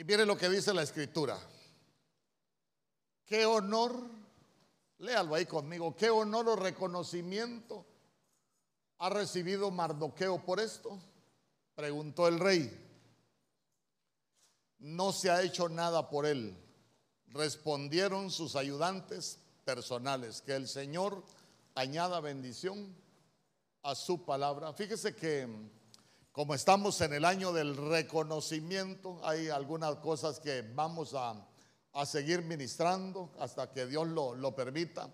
Y mire lo que dice la escritura. Qué honor, léalo ahí conmigo, qué honor o reconocimiento ha recibido Mardoqueo por esto. Preguntó el rey. No se ha hecho nada por él. Respondieron sus ayudantes personales. Que el Señor añada bendición a su palabra. Fíjese que como estamos en el año del reconocimiento, hay algunas cosas que vamos a, seguir ministrando hasta que Dios lo, permita.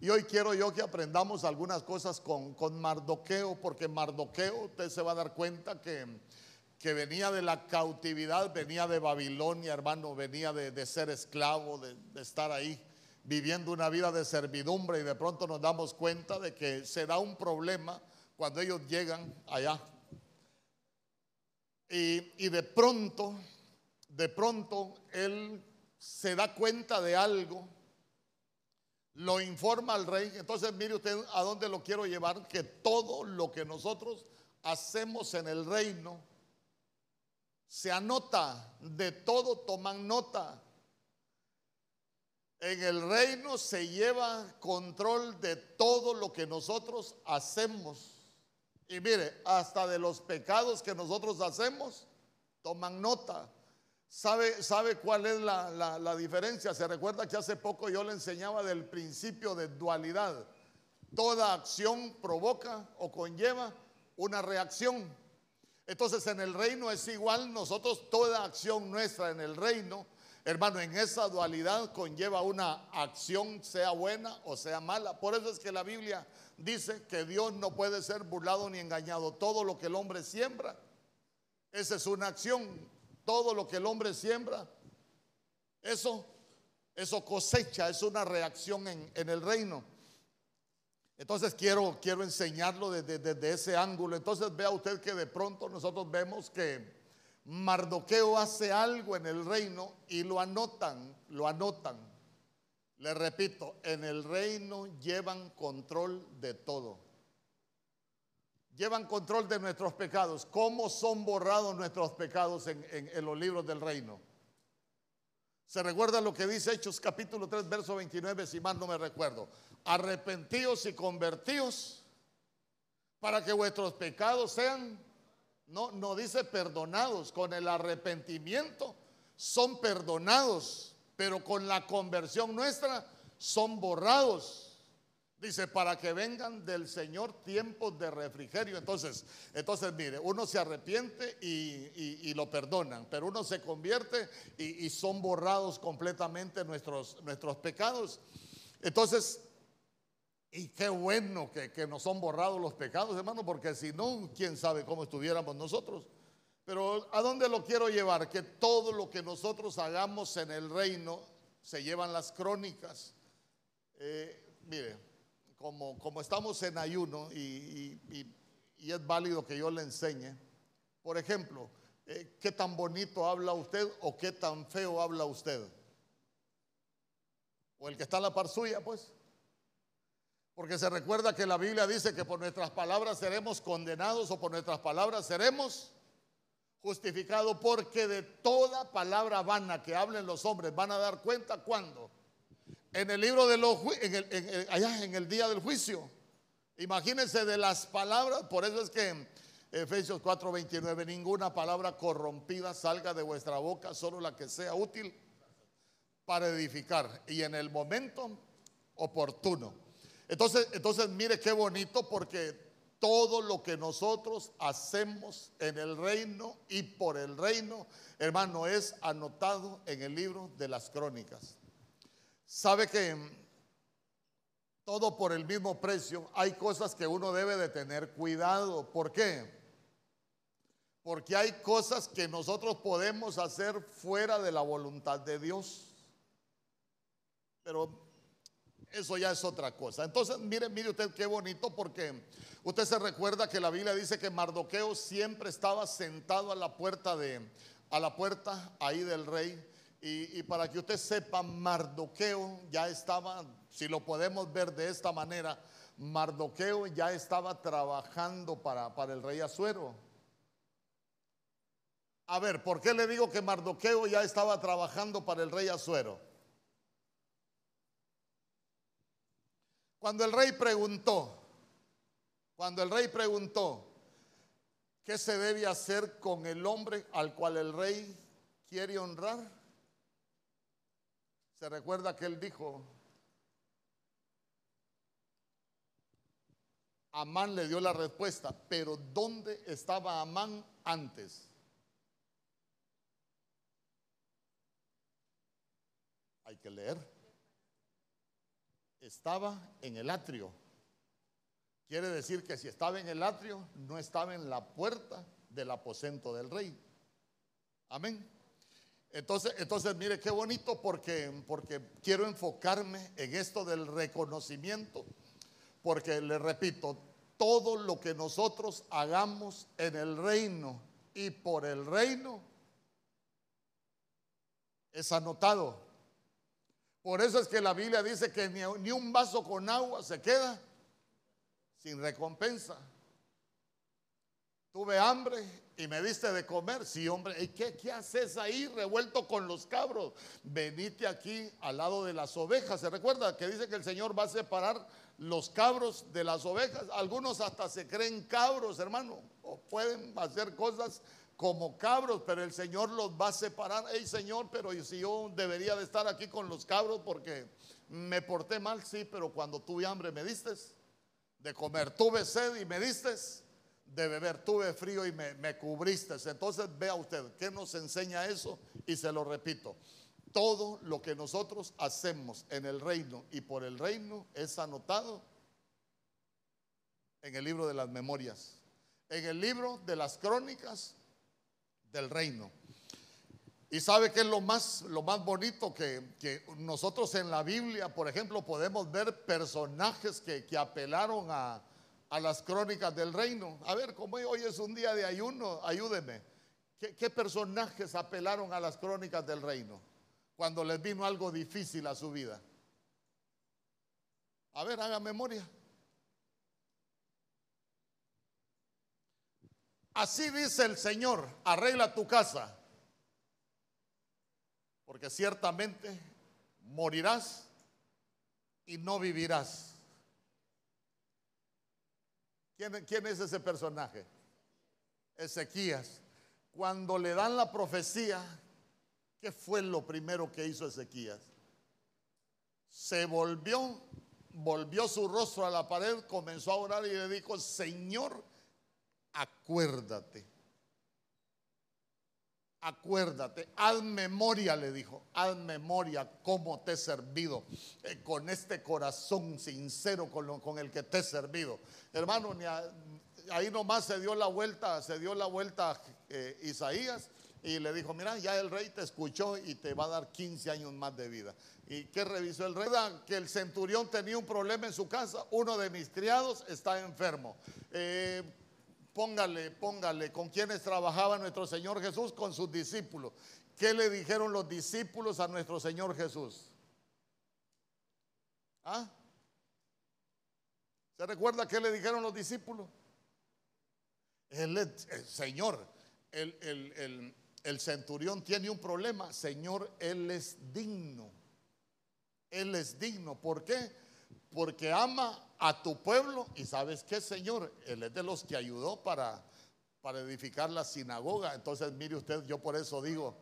Y hoy quiero yo que aprendamos algunas cosas con, con Mardoqueo, porque Mardoqueo, usted se va a dar cuenta que, que venía de la cautividad, venía de Babilonia, hermano, venía de, ser esclavo, de, de estar ahí viviendo una vida de servidumbre y de pronto nos damos cuenta de que se da un problema cuando ellos llegan allá y, de pronto, de pronto, él se da cuenta de algo, lo informa al rey. Entonces, mire usted a dónde lo quiero llevar, que todo lo que nosotros hacemos en el reino se anota, de todo toman nota. En el reino se lleva control de todo lo que nosotros hacemos. Y mire, hasta de los pecados que nosotros hacemos, toman nota. ¿Sabe, sabe cuál es la, diferencia? Se recuerda que hace poco yo le enseñaba del principio de dualidad. Toda acción provoca o conlleva una reacción. Entonces en el reino es igual, nosotros toda acción nuestra en el reino, hermano, en esa dualidad conlleva una acción, sea buena o sea mala. Por eso es que la Biblia dice que Dios no puede ser burlado ni engañado. Todo lo que el hombre siembra, esa es una acción. Todo lo que el hombre siembra, eso, eso cosecha, es una reacción en, el reino. Entonces quiero, quiero enseñarlo desde, desde ese ángulo. Entonces vea usted que de pronto nosotros vemos que Mardoqueo hace algo en el reino y lo anotan, lo anotan. Le repito, en el reino llevan control de todo. Llevan control de nuestros pecados. ¿Cómo son borrados nuestros pecados en, los libros del reino? ¿Se recuerda lo que dice Hechos capítulo 3, verso 29, si mal no me recuerdo? Arrepentíos y convertíos para que vuestros pecados sean, no, no dice perdonados, con el arrepentimiento son perdonados pero con la conversión nuestra son borrados. Dice, para que vengan del Señor tiempos de refrigerio. Entonces, entonces mire, uno se arrepiente y, lo perdonan, pero uno se convierte y, son borrados completamente nuestros, nuestros pecados. Entonces, y qué bueno que, que nos son borrados los pecados, hermano, porque si no, quién sabe cómo estuviéramos nosotros. Pero ¿a dónde lo quiero llevar? Que todo lo que nosotros hagamos en el reino se llevan las crónicas. Eh, mire, como, como, estamos en ayuno y, es válido que yo le enseñe, por ejemplo, eh, ¿qué tan bonito habla usted o qué tan feo habla usted? O el que está en la par suya, pues. Porque se recuerda que la Biblia dice que por nuestras palabras seremos condenados o por nuestras palabras seremos justificado porque de toda palabra vana que hablen los hombres van a dar cuenta cuando en el libro de los en allá en el día del juicio. Imagínense de las palabras por eso es que en Efesios 4:29 ninguna palabra corrompida salga de vuestra boca solo la que sea útil para edificar y en el momento oportuno. Entonces entonces mire qué bonito porque todo lo que nosotros hacemos en el reino y por el reino, hermano, es anotado en el libro de las crónicas. Sabe que todo por el mismo precio, hay cosas que uno debe de tener cuidado. ¿Por qué? Porque hay cosas que nosotros podemos hacer fuera de la voluntad de Dios. Pero eso ya es otra cosa. Entonces, mire, mire usted qué bonito porque usted se recuerda que la Biblia dice que Mardoqueo siempre estaba sentado a la puerta de, a la puerta ahí del rey. Y, para que usted sepa, Mardoqueo ya estaba, si lo podemos ver de esta manera, Mardoqueo ya estaba trabajando para, para el rey Azuero. A ver, ¿por qué le digo que Mardoqueo ya estaba trabajando para el rey Azuero? Cuando el rey preguntó, cuando el rey preguntó, ¿qué se debe hacer con el hombre al cual el rey quiere honrar? Se recuerda que él dijo, Amán le dio la respuesta, pero ¿dónde estaba Amán antes? Hay que leer. Estaba en el atrio. Quiere decir que si estaba en el atrio, no estaba en la puerta del aposento del rey. Amén. Entonces, entonces mire qué bonito porque, porque quiero enfocarme en esto del reconocimiento. Porque le repito, todo lo que nosotros hagamos en el reino y por el reino es anotado. Por eso es que la Biblia dice que ni, ni un vaso con agua se queda sin recompensa. Tuve hambre y me diste de comer. Sí, hombre, ¿y qué, qué haces ahí revuelto con los cabros? Venite aquí al lado de las ovejas. ¿Se recuerda que dice que el Señor va a separar los cabros de las ovejas? Algunos hasta se creen cabros, hermano, o pueden hacer cosas como cabros, pero el Señor los va a separar. Hey, Señor, pero si yo debería de estar aquí con los cabros porque me porté mal, sí, pero cuando tuve hambre me diste de comer, tuve sed y me diste de beber, tuve frío y me, cubriste. Entonces vea usted, ¿qué nos enseña eso? Y se lo repito, todo lo que nosotros hacemos en el reino y por el reino es anotado en el libro de las memorias, en el libro de las crónicas del reino. Y sabe que es lo más, lo más bonito que, que, nosotros en la Biblia, por ejemplo, podemos ver personajes que, que apelaron a, a las crónicas del reino. A ver, como hoy es un día de ayuno, ayúdeme. ¿Qué, personajes apelaron a las crónicas del reino cuando les vino algo difícil a su vida? A ver, haga memoria. Así dice el Señor, arregla tu casa, porque ciertamente morirás y no vivirás. ¿Quién, es ese personaje? Ezequías. Cuando le dan la profecía, ¿qué fue lo primero que hizo Ezequías? Se volvió, volvió su rostro a la pared, comenzó a orar y le dijo, Señor, acuérdate. Acuérdate, haz memoria, le dijo, haz memoria cómo te he servido, eh, con este corazón sincero con, con, el que te he servido. Hermano, ahí nomás se dio la vuelta, se dio la vuelta eh, Isaías y le dijo, mira, ya el rey te escuchó y te va a dar 15 años más de vida. ¿Y qué revisó el rey? Que el centurión tenía un problema en su casa, uno de mis criados está enfermo. Eh, póngale, póngale, con quienes trabajaba nuestro Señor Jesús, con sus discípulos. ¿Qué le dijeron los discípulos a nuestro Señor Jesús? ¿Ah? ¿Se recuerda qué le dijeron los discípulos? El, Señor, el, el centurión tiene un problema. Señor, Él es digno. Él es digno. ¿Por qué? Porque ama a tu pueblo y sabes qué, Señor, Él es de los que ayudó para, para edificar la sinagoga. Entonces, mire usted, yo por eso digo,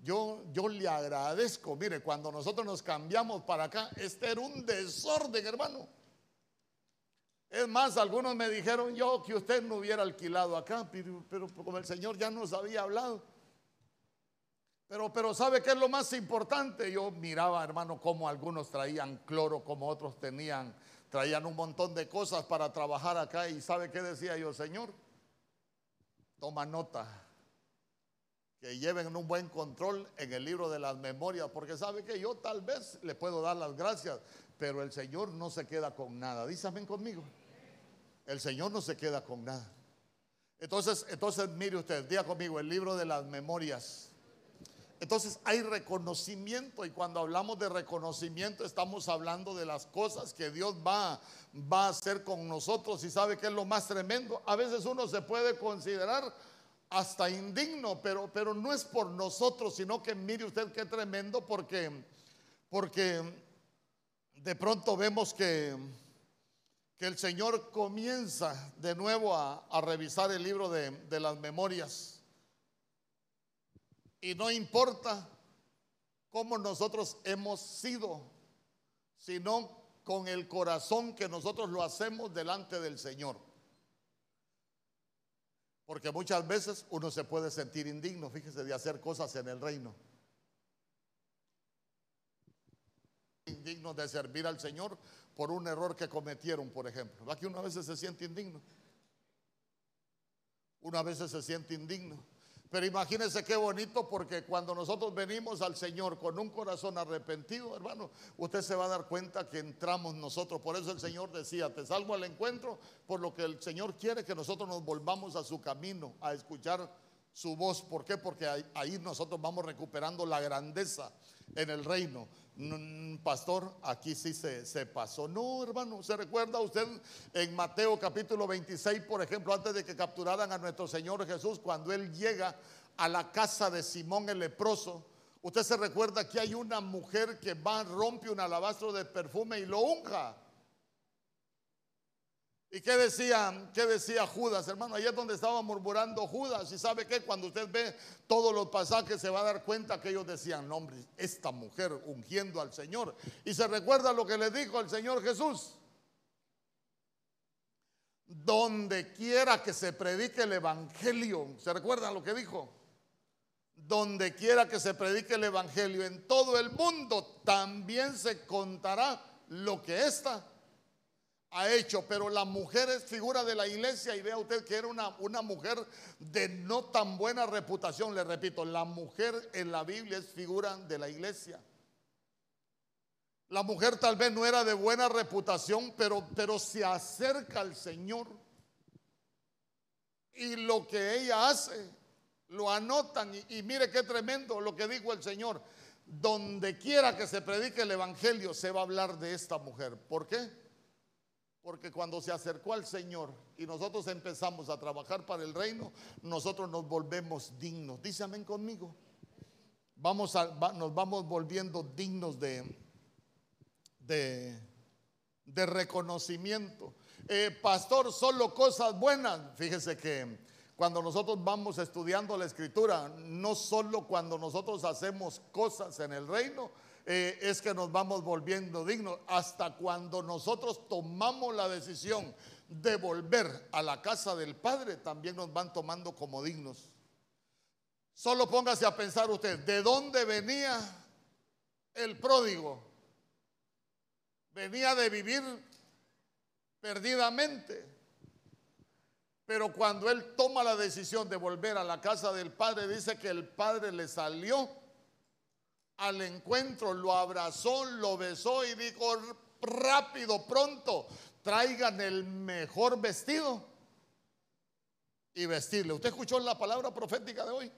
yo, yo le agradezco, mire, cuando nosotros nos cambiamos para acá, este era un desorden, hermano. Es más, algunos me dijeron yo que usted no hubiera alquilado acá, pero, pero como el Señor ya nos había hablado. Pero, pero ¿sabe qué es lo más importante? Yo miraba, hermano, cómo algunos traían cloro, como otros tenían traían un montón de cosas para trabajar acá y ¿sabe qué decía yo, Señor? Toma nota, que lleven un buen control en el libro de las memorias, porque sabe que yo tal vez le puedo dar las gracias, pero el Señor no se queda con nada. Dísame conmigo. El Señor no se queda con nada. Entonces, entonces mire usted, diga conmigo el libro de las memorias entonces hay reconocimiento y cuando hablamos de reconocimiento estamos hablando de las cosas que Dios va, va a hacer con nosotros y sabe que es lo más tremendo. A veces uno se puede considerar hasta indigno, pero, pero no es por nosotros, sino que mire usted qué tremendo, porque, porque de pronto vemos que, que el Señor comienza de nuevo a, revisar el libro de, de las memorias. Y no importa cómo nosotros hemos sido, sino con el corazón que nosotros lo hacemos delante del Señor. Porque muchas veces uno se puede sentir indigno, fíjese, de hacer cosas en el reino. Indigno de servir al Señor por un error que cometieron, por ejemplo. ¿Va que una vez se siente indigno? Una vez se siente indigno. Pero imagínense qué bonito porque cuando nosotros venimos al Señor con un corazón arrepentido, hermano, usted se va a dar cuenta que entramos nosotros. Por eso el Señor decía, te salgo al encuentro, por lo que el Señor quiere que nosotros nos volvamos a su camino, a escuchar su voz. ¿Por qué? Porque ahí, nosotros vamos recuperando la grandeza en el reino. Pastor, aquí sí se, se, pasó. No, hermano, ¿se recuerda usted en Mateo capítulo 26, por ejemplo, antes de que capturaran a nuestro Señor Jesús, cuando Él llega a la casa de Simón el leproso? Usted se recuerda que hay una mujer que va, rompe un alabastro de perfume y lo unja. ¿Y qué decía, qué decía Judas, hermano? Ahí es donde estaba murmurando Judas. Y sabe que cuando usted ve todos los pasajes se va a dar cuenta que ellos decían, no, hombre, esta mujer ungiendo al Señor. Y se recuerda lo que le dijo el Señor Jesús. Donde quiera que se predique el Evangelio, ¿se recuerdan lo que dijo? Donde quiera que se predique el Evangelio en todo el mundo, también se contará lo que esta ha hecho, pero la mujer es figura de la iglesia y vea usted que era una, una mujer de no tan buena reputación, le repito, la mujer en la Biblia es figura de la iglesia. La mujer tal vez no era de buena reputación, pero, pero se acerca al Señor. Y lo que ella hace, lo anotan. Y, y mire qué tremendo lo que dijo el Señor. Donde quiera que se predique el Evangelio, se va a hablar de esta mujer. ¿Por qué? Porque cuando se acercó al Señor y nosotros empezamos a trabajar para el reino, nosotros nos volvemos dignos. Dice amén conmigo. Vamos a, nos vamos volviendo dignos de, de, de reconocimiento. Eh, pastor, solo cosas buenas. Fíjese que cuando nosotros vamos estudiando la escritura, no solo cuando nosotros hacemos cosas en el reino, eh, es que nos vamos volviendo dignos. Hasta cuando nosotros tomamos la decisión de volver a la casa del Padre, también nos van tomando como dignos. Solo póngase a pensar usted, ¿de dónde venía el pródigo? Venía de vivir perdidamente. Pero cuando él toma la decisión de volver a la casa del Padre, dice que el Padre le salió al encuentro, lo abrazó, lo besó y dijo, rápido, pronto, traigan el mejor vestido y vestirle. ¿Usted escuchó la palabra profética de hoy?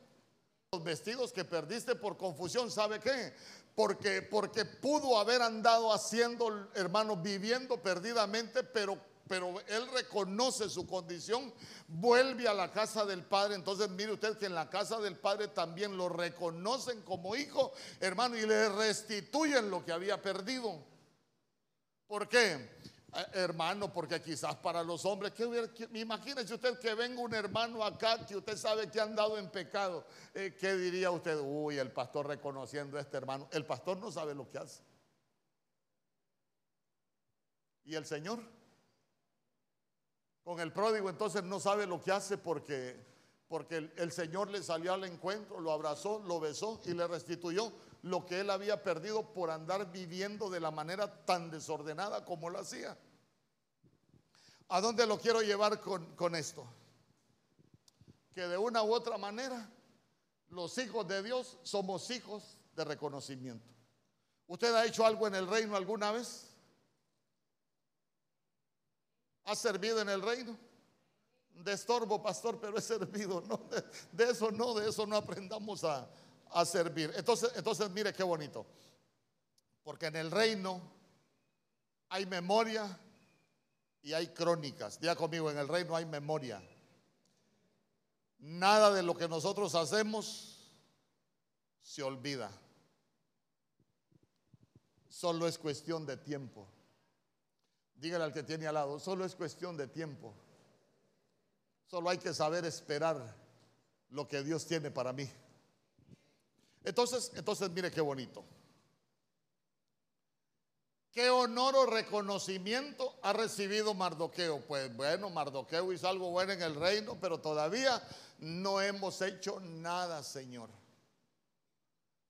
Los vestidos que perdiste por confusión, ¿sabe qué? Porque, porque pudo haber andado haciendo, hermano, viviendo perdidamente, pero pero él reconoce su condición, vuelve a la casa del Padre. Entonces mire usted que en la casa del Padre también lo reconocen como hijo, hermano, y le restituyen lo que había perdido. ¿Por qué? Eh, hermano, porque quizás para los hombres, que, imagínese usted que venga un hermano acá que usted sabe que ha andado en pecado. Eh, ¿Qué diría usted? Uy, el pastor reconociendo a este hermano. El pastor no sabe lo que hace. ¿Y el Señor? Con el pródigo entonces no sabe lo que hace porque, porque el, Señor le salió al encuentro, lo abrazó, lo besó y le restituyó lo que él había perdido por andar viviendo de la manera tan desordenada como lo hacía. ¿A dónde lo quiero llevar con, con esto? Que de una u otra manera los hijos de Dios somos hijos de reconocimiento. ¿Usted ha hecho algo en el reino alguna vez? ¿Ha servido en el reino? De estorbo, pastor, pero he servido. De, eso no, de eso no aprendamos a, servir. Entonces, entonces, mire qué bonito. Porque en el reino hay memoria y hay crónicas. Diga conmigo, en el reino hay memoria nada de lo que nosotros hacemos se olvida. Solo es cuestión de tiempo. Dígale al que tiene al lado, solo es cuestión de tiempo. Solo hay que saber esperar lo que Dios tiene para mí. Entonces, entonces mire qué bonito. ¿Qué honor o reconocimiento ha recibido Mardoqueo? Pues bueno, Mardoqueo hizo algo bueno en el reino, pero todavía no hemos hecho nada, Señor.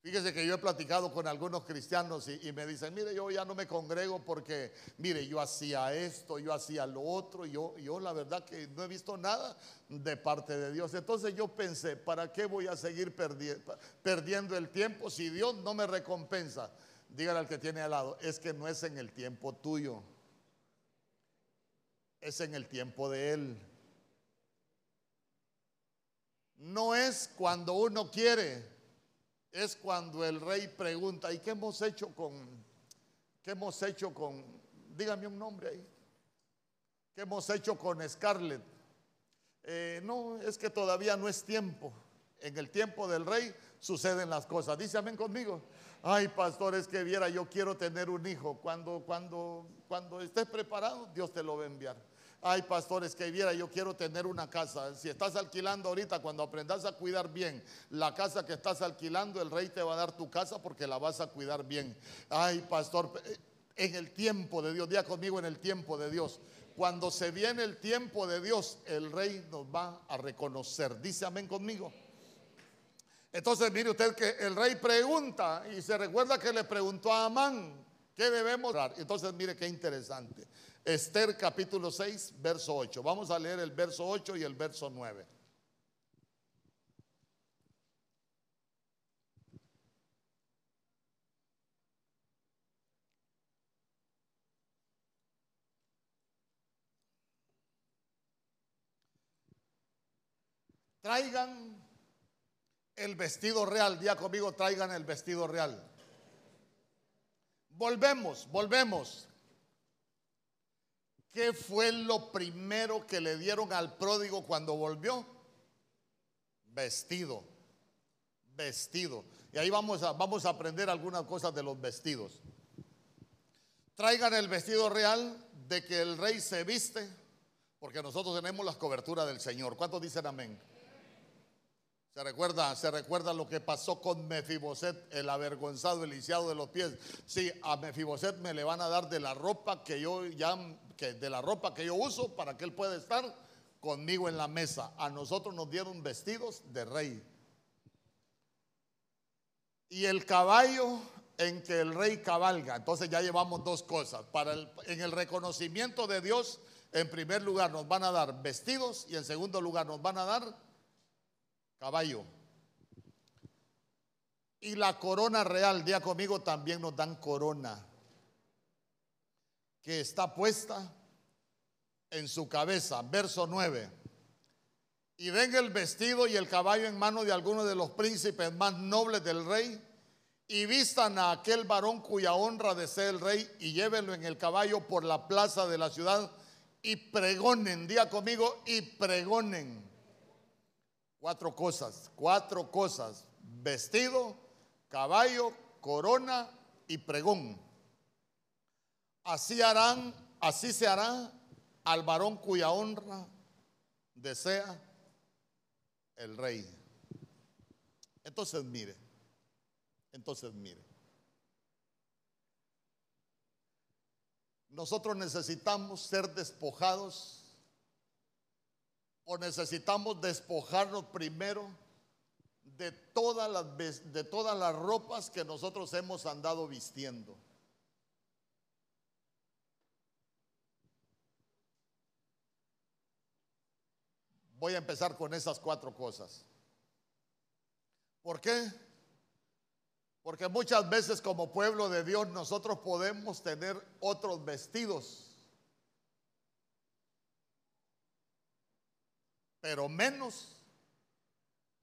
Fíjese que yo he platicado con algunos cristianos y, me dicen, mire, yo ya no me congrego porque, mire, yo hacía esto, yo hacía lo otro, yo, yo la verdad que no he visto nada de parte de Dios. Entonces yo pensé, ¿para qué voy a seguir perdiendo el tiempo si Dios no me recompensa? Dígale al que tiene al lado, es que no es en el tiempo tuyo, es en el tiempo de Él. No es cuando uno quiere, es cuando el rey pregunta, ¿y qué hemos hecho con, qué hemos hecho con, dígame un nombre ahí, qué hemos hecho con Scarlett? Eh, no, es que todavía no es tiempo. En el tiempo del rey suceden las cosas. Dice amén conmigo. Ay, pastor, es que viera, yo quiero tener un hijo. Cuando, cuando, cuando estés preparado, Dios te lo va a enviar. Ay, pastores, que viera, yo quiero tener una casa. Si estás alquilando ahorita, cuando aprendas a cuidar bien la casa que estás alquilando, el rey te va a dar tu casa porque la vas a cuidar bien. Ay, pastor, en el tiempo de Dios, día conmigo en el tiempo de Dios. Cuando se viene el tiempo de Dios, el rey nos va a reconocer. Dice amén conmigo. Entonces mire usted que el rey pregunta y se recuerda que le preguntó a Amán, ¿qué debemos dar? Entonces mire qué interesante. Esther capítulo 6, verso 8. Vamos a leer el verso 8 y el verso 9. Traigan el vestido real. Día conmigo, traigan el vestido real. Volvemos, volvemos. ¿Qué fue lo primero que le dieron al pródigo cuando volvió? Vestido, vestido. Y ahí vamos a, vamos a aprender algunas cosas de los vestidos. Traigan el vestido real de que el rey se viste, porque nosotros tenemos las coberturas del Señor. ¿Cuántos dicen amén? Se recuerda, se recuerda lo que pasó con Mefiboset, el avergonzado, el lisiado de los pies. Sí, a Mefiboset me le van a dar de la ropa que yo ya, que de la ropa que yo uso para que él pueda estar conmigo en la mesa. A nosotros nos dieron vestidos de rey. Y el caballo en que el rey cabalga. Entonces ya llevamos dos cosas. Para en el reconocimiento de Dios, en primer lugar nos van a dar vestidos y en segundo lugar nos van a dar caballo. Y la corona real, día conmigo, también nos dan corona, que está puesta en su cabeza. Verso 9. Y den el vestido y el caballo en mano de alguno de los príncipes más nobles del rey, y vistan a aquel varón cuya honra desea el rey, y llévenlo en el caballo por la plaza de la ciudad, y pregonen, día conmigo, y pregonen Cuatro cosas, cuatro cosas. Vestido, caballo, corona y pregón. Así harán, así se hará al varón cuya honra desea el rey. Entonces mire, entonces mire. Nosotros necesitamos ser despojados o necesitamos despojarnos primero de todas las, de todas las ropas que nosotros hemos andado vistiendo. Voy a empezar con esas cuatro cosas. ¿Por qué? Porque muchas veces como pueblo de Dios nosotros podemos tener otros vestidos pero menos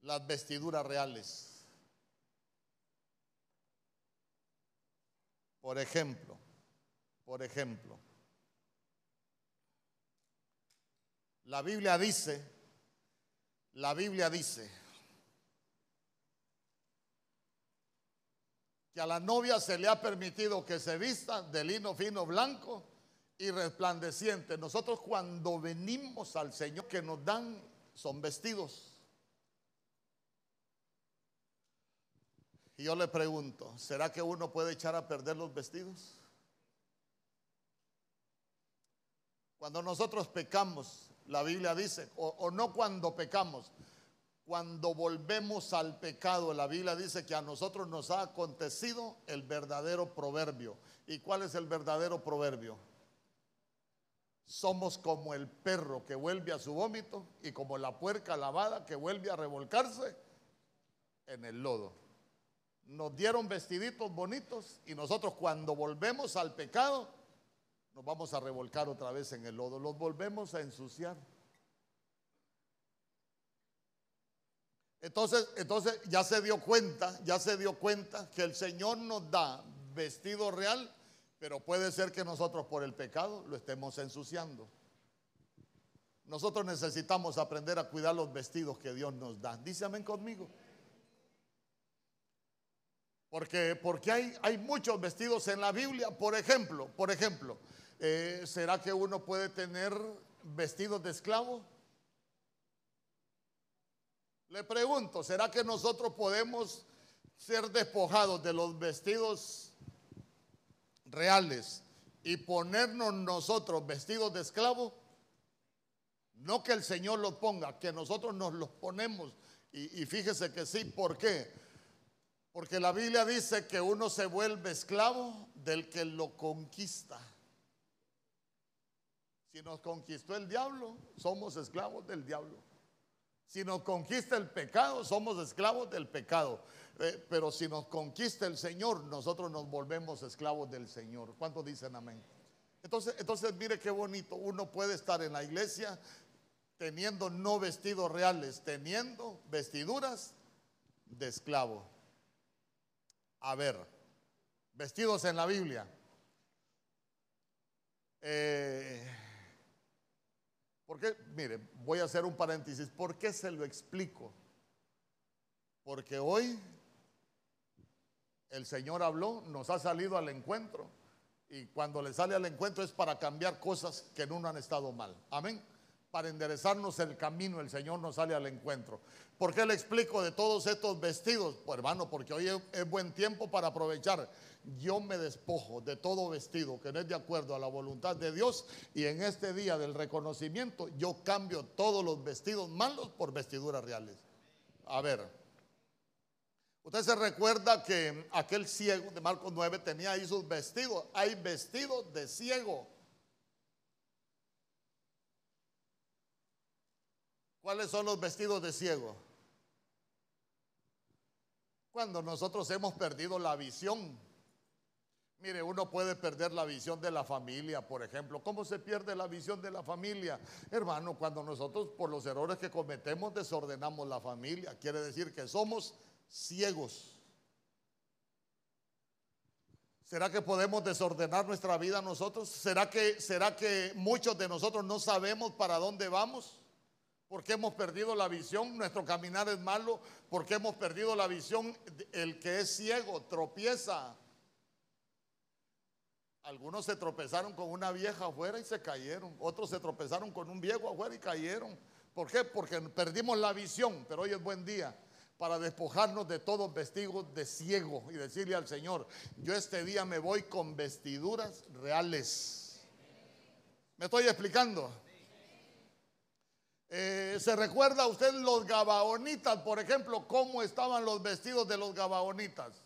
las vestiduras reales. Por ejemplo, por ejemplo, la Biblia dice La Biblia dice que a la novia se le ha permitido que se vista de lino fino blanco y resplandeciente. Nosotros cuando venimos al Señor que nos dan son vestidos. Y yo le pregunto, ¿será que uno puede echar a perder los vestidos? Cuando nosotros pecamos, la Biblia dice, o, o no cuando pecamos, cuando volvemos al pecado, la Biblia dice que a nosotros nos ha acontecido el verdadero proverbio. ¿Y cuál es el verdadero proverbio? Somos como el perro que vuelve a su vómito y como la puerca lavada que vuelve a revolcarse en el lodo. Nos dieron vestiditos bonitos y nosotros cuando volvemos al pecado nos vamos a revolcar otra vez en el lodo, los volvemos a ensuciar. Entonces, entonces ya se dio cuenta, ya se dio cuenta que el Señor nos da vestido real, pero puede ser que nosotros por el pecado lo estemos ensuciando. Nosotros necesitamos aprender a cuidar los vestidos que Dios nos da. Dice amén conmigo. Porque, porque hay, hay muchos vestidos en la Biblia. Por ejemplo, por ejemplo, eh, ¿será que uno puede tener vestidos de esclavo? Le pregunto, ¿será que nosotros podemos ser despojados de los vestidos reales y ponernos nosotros vestidos de esclavo? No que el Señor los ponga, que nosotros nos los ponemos. Y, y, fíjese que sí, ¿por qué? Porque la Biblia dice que uno se vuelve esclavo del que lo conquista. Si nos conquistó el diablo, somos esclavos del diablo. Si nos conquista el pecado, somos esclavos del pecado. Pero si nos conquista el Señor, nosotros nos volvemos esclavos del Señor. ¿Cuántos dicen amén? Entonces, entonces mire qué bonito. Uno puede estar en la iglesia teniendo no vestidos reales, teniendo vestiduras de esclavo. A ver, vestidos en la Biblia. Eh, porque, mire, voy a hacer un paréntesis. ¿Por qué se lo explico? Porque hoy el Señor habló, nos ha salido al encuentro. Y cuando le sale al encuentro es para cambiar cosas que no han estado mal. Amén. Para enderezarnos el camino, el Señor nos sale al encuentro. ¿Por qué le explico de todos estos vestidos? Pues hermano, porque hoy es buen tiempo para aprovechar yo me despojo de todo vestido que no es de acuerdo a la voluntad de Dios y en este día del reconocimiento yo cambio todos los vestidos malos por vestiduras reales. A ver, usted se recuerda que aquel ciego de Marcos 9 tenía ahí sus vestidos, hay vestidos de ciego. ¿Cuáles son los vestidos de ciego? Cuando nosotros hemos perdido la visión Mire, uno puede perder la visión de la familia, por ejemplo. ¿Cómo se pierde la visión de la familia? Hermano, cuando nosotros por los errores que cometemos desordenamos la familia, quiere decir que somos ciegos. ¿Será que podemos desordenar nuestra vida nosotros? ¿Será que, ¿Será que muchos de nosotros no sabemos para dónde vamos? Porque hemos perdido la visión, nuestro caminar es malo, porque hemos perdido la visión, el que es ciego tropieza algunos se tropezaron con una vieja afuera y se cayeron. Otros se tropezaron con un viejo afuera y cayeron. ¿Por qué? Porque perdimos la visión. Pero hoy es buen día para despojarnos de todos vestidos de ciego y decirle al Señor, yo este día me voy con vestiduras reales. ¿Me estoy explicando? Eh, ¿Se recuerda usted los gabaonitas, por ejemplo, cómo estaban los vestidos de los gabaonitas?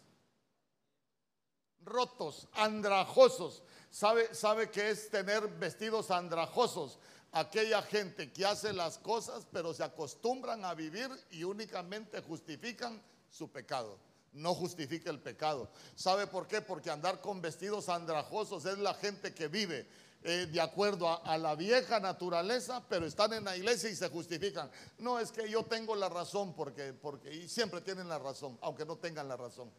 rotos, andrajosos. ¿Sabe, ¿Sabe qué es tener vestidos andrajosos? Aquella gente que hace las cosas pero se acostumbran a vivir y únicamente justifican su pecado. No justifica el pecado. ¿Sabe por qué? Porque andar con vestidos andrajosos es la gente que vive eh, de acuerdo a, a, la vieja naturaleza, pero están en la iglesia y se justifican. No, es que yo tengo la razón porque, porque y siempre tienen la razón, aunque no tengan la razón.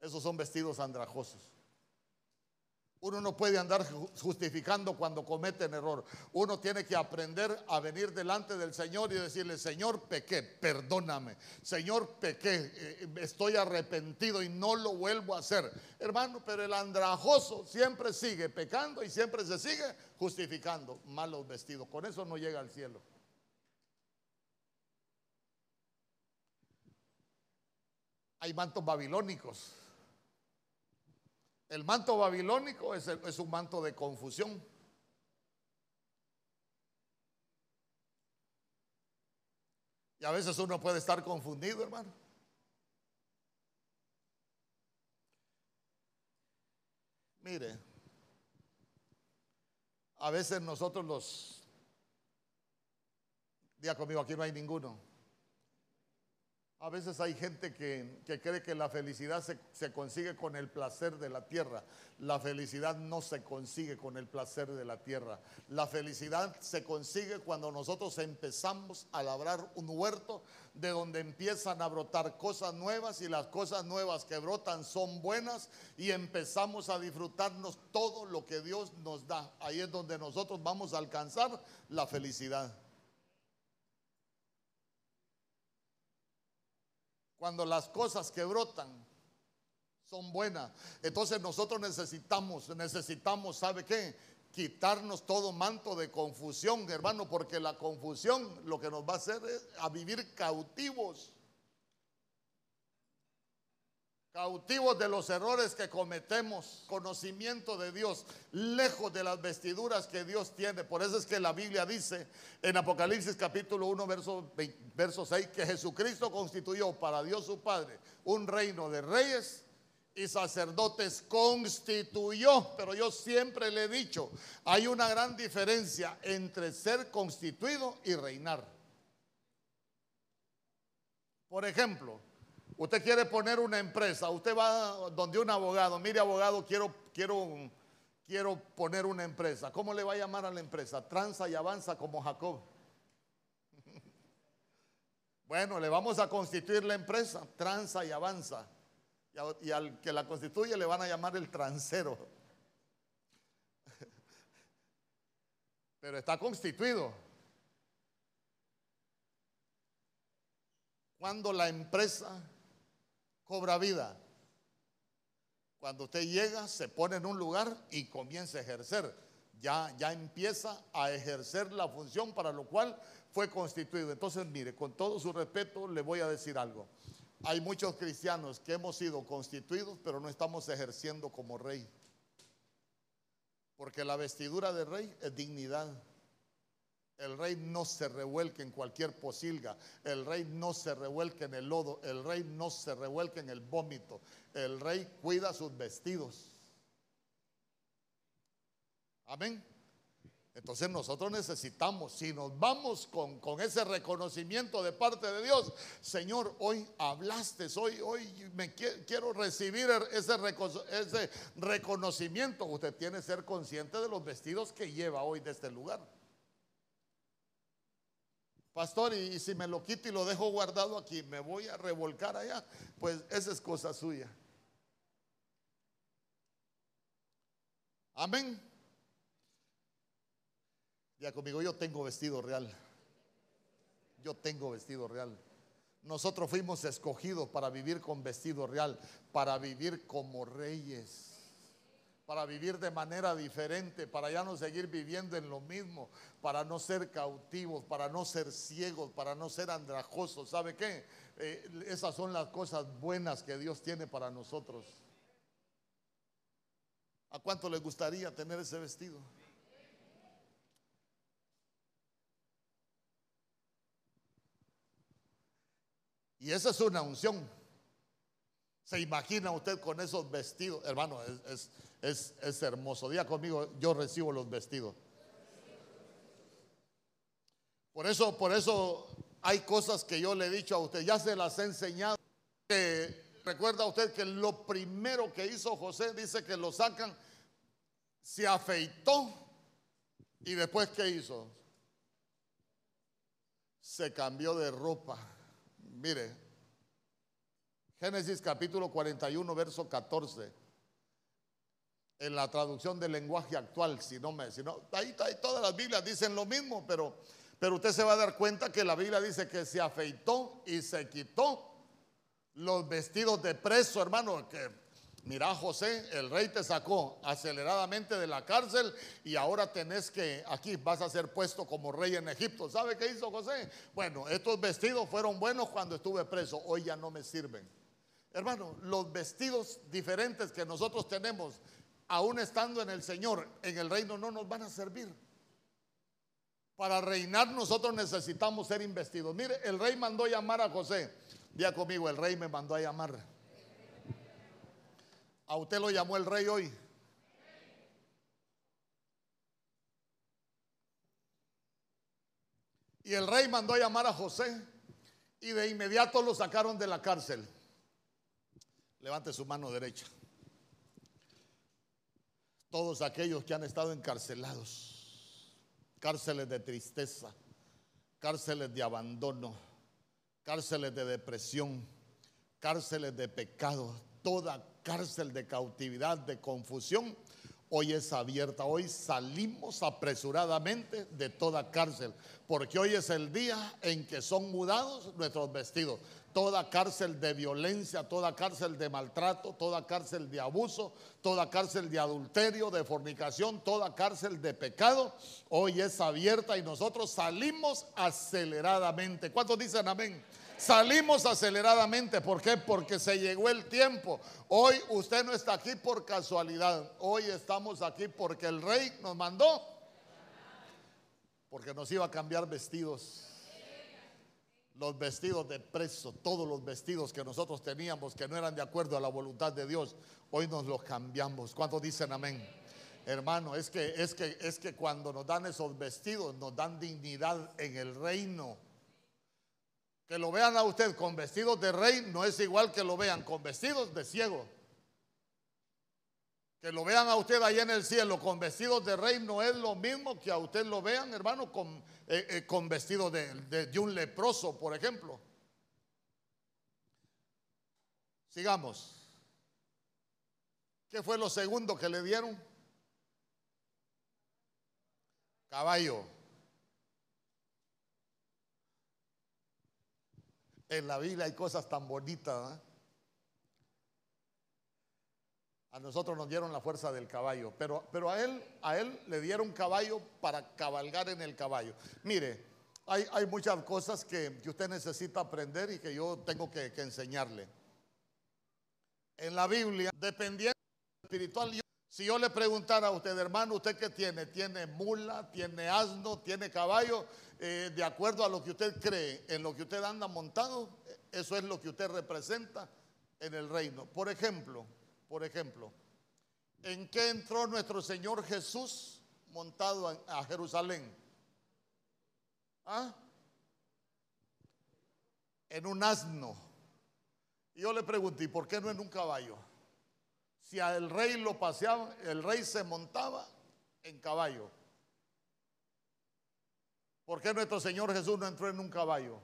Esos son vestidos andrajosos. Uno no puede andar justificando cuando comete un error. Uno tiene que aprender a venir delante del Señor y decirle, Señor, pequé, perdóname. Señor, pequé, eh, estoy arrepentido y no lo vuelvo a hacer. Hermano, pero el andrajoso siempre sigue pecando y siempre se sigue justificando malos vestidos. Con eso no llega al cielo. Hay mantos babilónicos el manto babilónico es, un manto de confusión. Y a veces uno puede estar confundido, hermano. Mire, a veces nosotros los... Día conmigo, aquí no hay ninguno. A veces hay gente que, cree que la felicidad se, se, consigue con el placer de la tierra. La felicidad no se consigue con el placer de la tierra. La felicidad se consigue cuando nosotros empezamos a labrar un huerto de donde empiezan a brotar cosas nuevas y las cosas nuevas que brotan son buenas y empezamos a disfrutarnos todo lo que Dios nos da. Ahí es donde nosotros vamos a alcanzar la felicidad. Cuando las cosas que brotan son buenas. Entonces nosotros necesitamos, necesitamos, ¿sabe qué? Quitarnos todo manto de confusión, hermano, porque la confusión lo que nos va a hacer es a vivir cautivos cautivos de los errores que cometemos, conocimiento de Dios, lejos de las vestiduras que Dios tiene. Por eso es que la Biblia dice en Apocalipsis capítulo 1, verso, verso 6, que Jesucristo constituyó para Dios su Padre un reino de reyes y sacerdotes constituyó, pero yo siempre le he dicho, hay una gran diferencia entre ser constituido y reinar. Por ejemplo, Usted quiere poner una empresa, usted va donde un abogado, mire abogado, quiero, quiero, quiero poner una empresa. ¿Cómo le va a llamar a la empresa? Tranza y avanza como Jacob. Bueno, le vamos a constituir la empresa, tranza y avanza. Y, al que la constituye le van a llamar el transero. Pero está constituido. Cuando la empresa cobra vida. Cuando usted llega, se pone en un lugar y comienza a ejercer. Ya, ya empieza a ejercer la función para lo cual fue constituido. Entonces, mire, con todo su respeto, le voy a decir algo. Hay muchos cristianos que hemos sido constituidos, pero no estamos ejerciendo como rey. Porque la vestidura de rey es dignidad. El rey no se revuelque en cualquier posilga. El rey no se revuelque en el lodo. El rey no se revuelque en el vómito. El rey cuida sus vestidos. Amén. Entonces nosotros necesitamos, si nos vamos con, ese reconocimiento de parte de Dios, Señor, hoy hablaste, hoy, hoy me quiero recibir ese, ese reconocimiento. Usted tiene que ser consciente de los vestidos que lleva hoy de este lugar. Pastor, y, si me lo quito y lo dejo guardado aquí, me voy a revolcar allá, pues esa es cosa suya. Amén. Ya conmigo, yo tengo vestido real. Yo tengo vestido real. Nosotros fuimos escogidos para vivir con vestido real, para vivir como reyes para vivir de manera diferente, para ya no seguir viviendo en lo mismo, para no ser cautivos, para no ser ciegos, para no ser andrajosos. ¿Sabe qué? Eh, esas son las cosas buenas que Dios tiene para nosotros. ¿A cuánto les gustaría tener ese vestido? Y esa es una unción. ¿Se imagina usted con esos vestidos? Hermano, es, es, hermoso. Día conmigo, yo recibo los vestidos. Por eso, por eso hay cosas que yo le he dicho a usted, ya se las he enseñado. recuerda usted que lo primero que hizo José, dice que lo sacan, se afeitó y después ¿qué hizo? Se cambió de ropa. Mire, Génesis capítulo 41, verso 14. en la traducción del lenguaje actual, si no me, si no, ahí, ahí todas las Biblias dicen lo mismo, pero, pero usted se va a dar cuenta que la Biblia dice que se afeitó y se quitó los vestidos de preso, hermano, que mira José, el rey te sacó aceleradamente de la cárcel y ahora tenés que, aquí vas a ser puesto como rey en Egipto. ¿Sabe qué hizo José? Bueno, estos vestidos fueron buenos cuando estuve preso, hoy ya no me sirven. Hermano, los vestidos diferentes que nosotros tenemos aún estando en el Señor, en el reino no nos van a servir. Para reinar nosotros necesitamos ser investidos. Mire, el rey mandó llamar a José. Día conmigo, el rey me mandó a llamar. A usted lo llamó el rey hoy. Y el rey mandó a llamar a José y de inmediato lo sacaron de la cárcel. Levante su mano derecha todos aquellos que han estado encarcelados, cárceles de tristeza, cárceles de abandono, cárceles de depresión, cárceles de pecado, toda cárcel de cautividad, de confusión, hoy es abierta. Hoy salimos apresuradamente de toda cárcel, porque hoy es el día en que son mudados nuestros vestidos toda cárcel de violencia, toda cárcel de maltrato, toda cárcel de abuso, toda cárcel de adulterio, de fornicación, toda cárcel de pecado, hoy es abierta y nosotros salimos aceleradamente. ¿Cuántos dicen amén? Salimos aceleradamente. ¿Por qué? Porque se llegó el tiempo. Hoy usted no está aquí por casualidad. Hoy estamos aquí porque el rey nos mandó. Porque nos iba a cambiar vestidos los vestidos de preso, todos los vestidos que nosotros teníamos que no eran de acuerdo a la voluntad de Dios, hoy nos los cambiamos. ¿Cuántos dicen amén? Hermano, es que es que es que cuando nos dan esos vestidos nos dan dignidad en el reino. Que lo vean a usted con vestidos de rey no es igual que lo vean con vestidos de ciego. Que lo vean a usted ahí en el cielo con vestidos de rey no es lo mismo que a usted lo vean, hermano, con, eh, eh, con vestido de, de un leproso, por ejemplo. Sigamos. ¿Qué fue lo segundo que le dieron? Caballo. En la Biblia hay cosas tan bonitas. ¿eh? A nosotros nos dieron la fuerza del caballo, pero, pero a, él, a él le dieron caballo para cabalgar en el caballo. Mire, hay, hay muchas cosas que, usted necesita aprender y que yo tengo que, enseñarle. En la Biblia, dependiendo espiritual, si yo le preguntara a usted, hermano, ¿usted qué tiene? ¿Tiene mula? ¿Tiene asno? ¿Tiene caballo? Eh, de acuerdo a lo que usted cree, en lo que usted anda montado, eso es lo que usted representa en el reino. Por ejemplo, por ejemplo, ¿en qué entró nuestro Señor Jesús montado a Jerusalén? ¿Ah? En un asno. Y yo le pregunté, ¿y por qué no en un caballo? Si al rey lo paseaba, el rey se montaba en caballo. ¿Por qué nuestro Señor Jesús no entró en un caballo?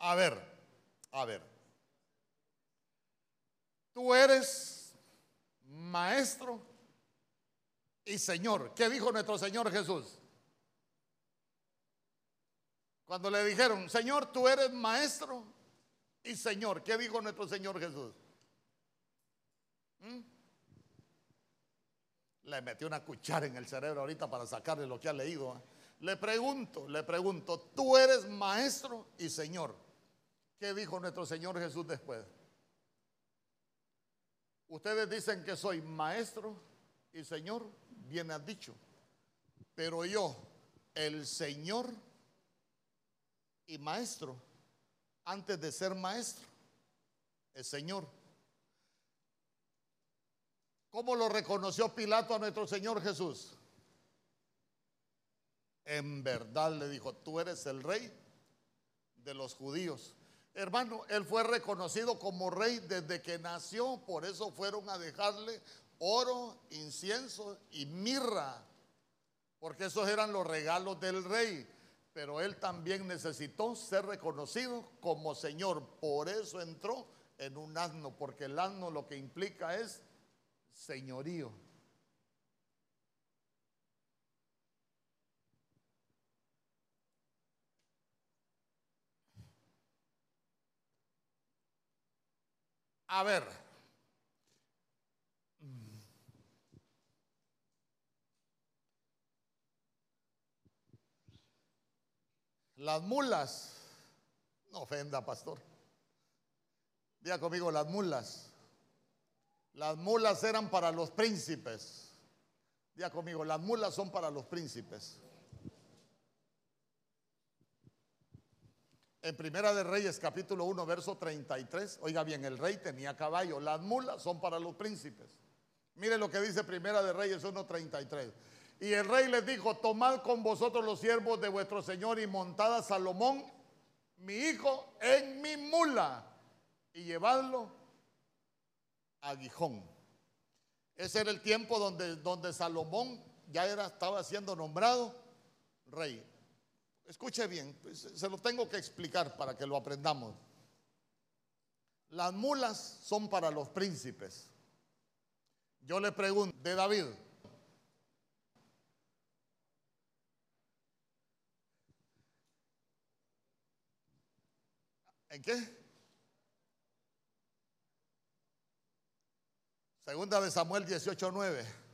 A ver, a ver. Tú eres maestro y Señor. ¿Qué dijo nuestro Señor Jesús? Cuando le dijeron, Señor, tú eres maestro y Señor. ¿Qué dijo nuestro Señor Jesús? ¿Mm? Le metió una cuchara en el cerebro ahorita para sacarle lo que ha leído. ¿eh? Le pregunto, le pregunto, tú eres maestro y Señor. ¿Qué dijo nuestro Señor Jesús después? Ustedes dicen que soy maestro y Señor, bien has dicho. Pero yo, el Señor y maestro, antes de ser maestro, el Señor. ¿Cómo lo reconoció Pilato a nuestro Señor Jesús? En verdad le dijo, tú eres el rey de los judíos. Hermano, él fue reconocido como rey desde que nació, por eso fueron a dejarle oro, incienso y mirra, porque esos eran los regalos del rey. Pero él también necesitó ser reconocido como Señor, por eso entró en un asno, porque el asno lo que implica es señorío. A ver. Las mulas, no ofenda, pastor. Diga conmigo, las mulas. Las mulas eran para los príncipes. Diga conmigo, las mulas son para los príncipes. En Primera de Reyes capítulo 1 verso 33, oiga bien, el rey tenía caballo, las mulas son para los príncipes. Mire lo que dice Primera de Reyes 1:33. Y el rey les dijo, tomad con vosotros los siervos de vuestro señor y montad a Salomón, mi hijo, en mi mula y llevadlo a Gijón. Ese era el tiempo donde, donde Salomón ya era, estaba siendo nombrado rey. Escuche bien, pues, se lo tengo que explicar para que lo aprendamos. Las mulas son para los príncipes. Yo le pregunto, de David, ¿en qué? Segunda de Samuel 18:9.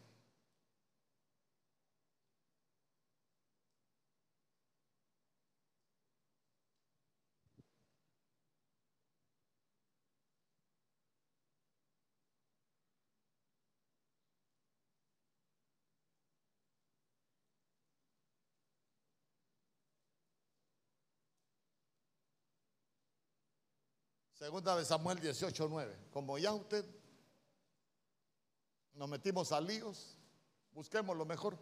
Segunda de Samuel 18:9. Como ya usted nos metimos a líos, busquemos lo mejor.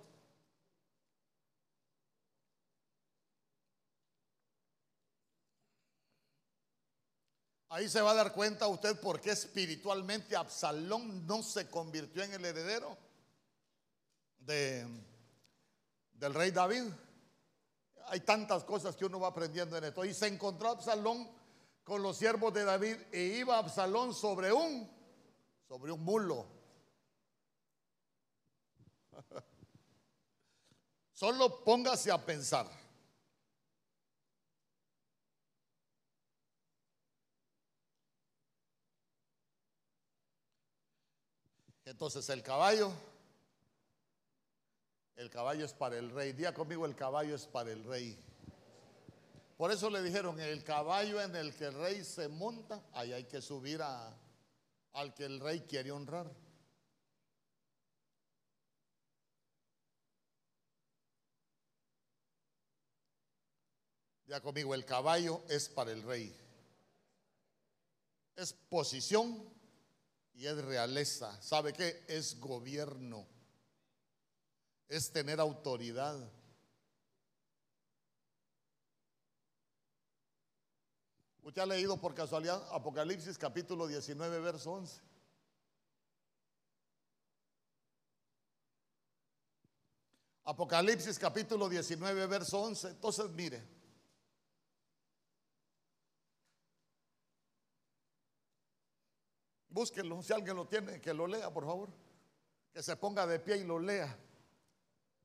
Ahí se va a dar cuenta usted por qué espiritualmente Absalón no se convirtió en el heredero de, del rey David. Hay tantas cosas que uno va aprendiendo en esto. Y se encontró Absalón con los siervos de David e iba Absalón sobre un, sobre un mulo. Solo póngase a pensar. Entonces el caballo, el caballo es para el rey. Día conmigo, el caballo es para el rey. Por eso le dijeron, el caballo en el que el rey se monta, ahí hay que subir a, al que el rey quiere honrar. Ya conmigo, el caballo es para el rey. Es posición y es realeza. ¿Sabe qué? Es gobierno. Es tener autoridad. Usted ha leído por casualidad Apocalipsis capítulo 19, verso 11. Apocalipsis capítulo 19, verso 11. Entonces, mire. Búsquenlo, si alguien lo tiene, que lo lea, por favor. Que se ponga de pie y lo lea.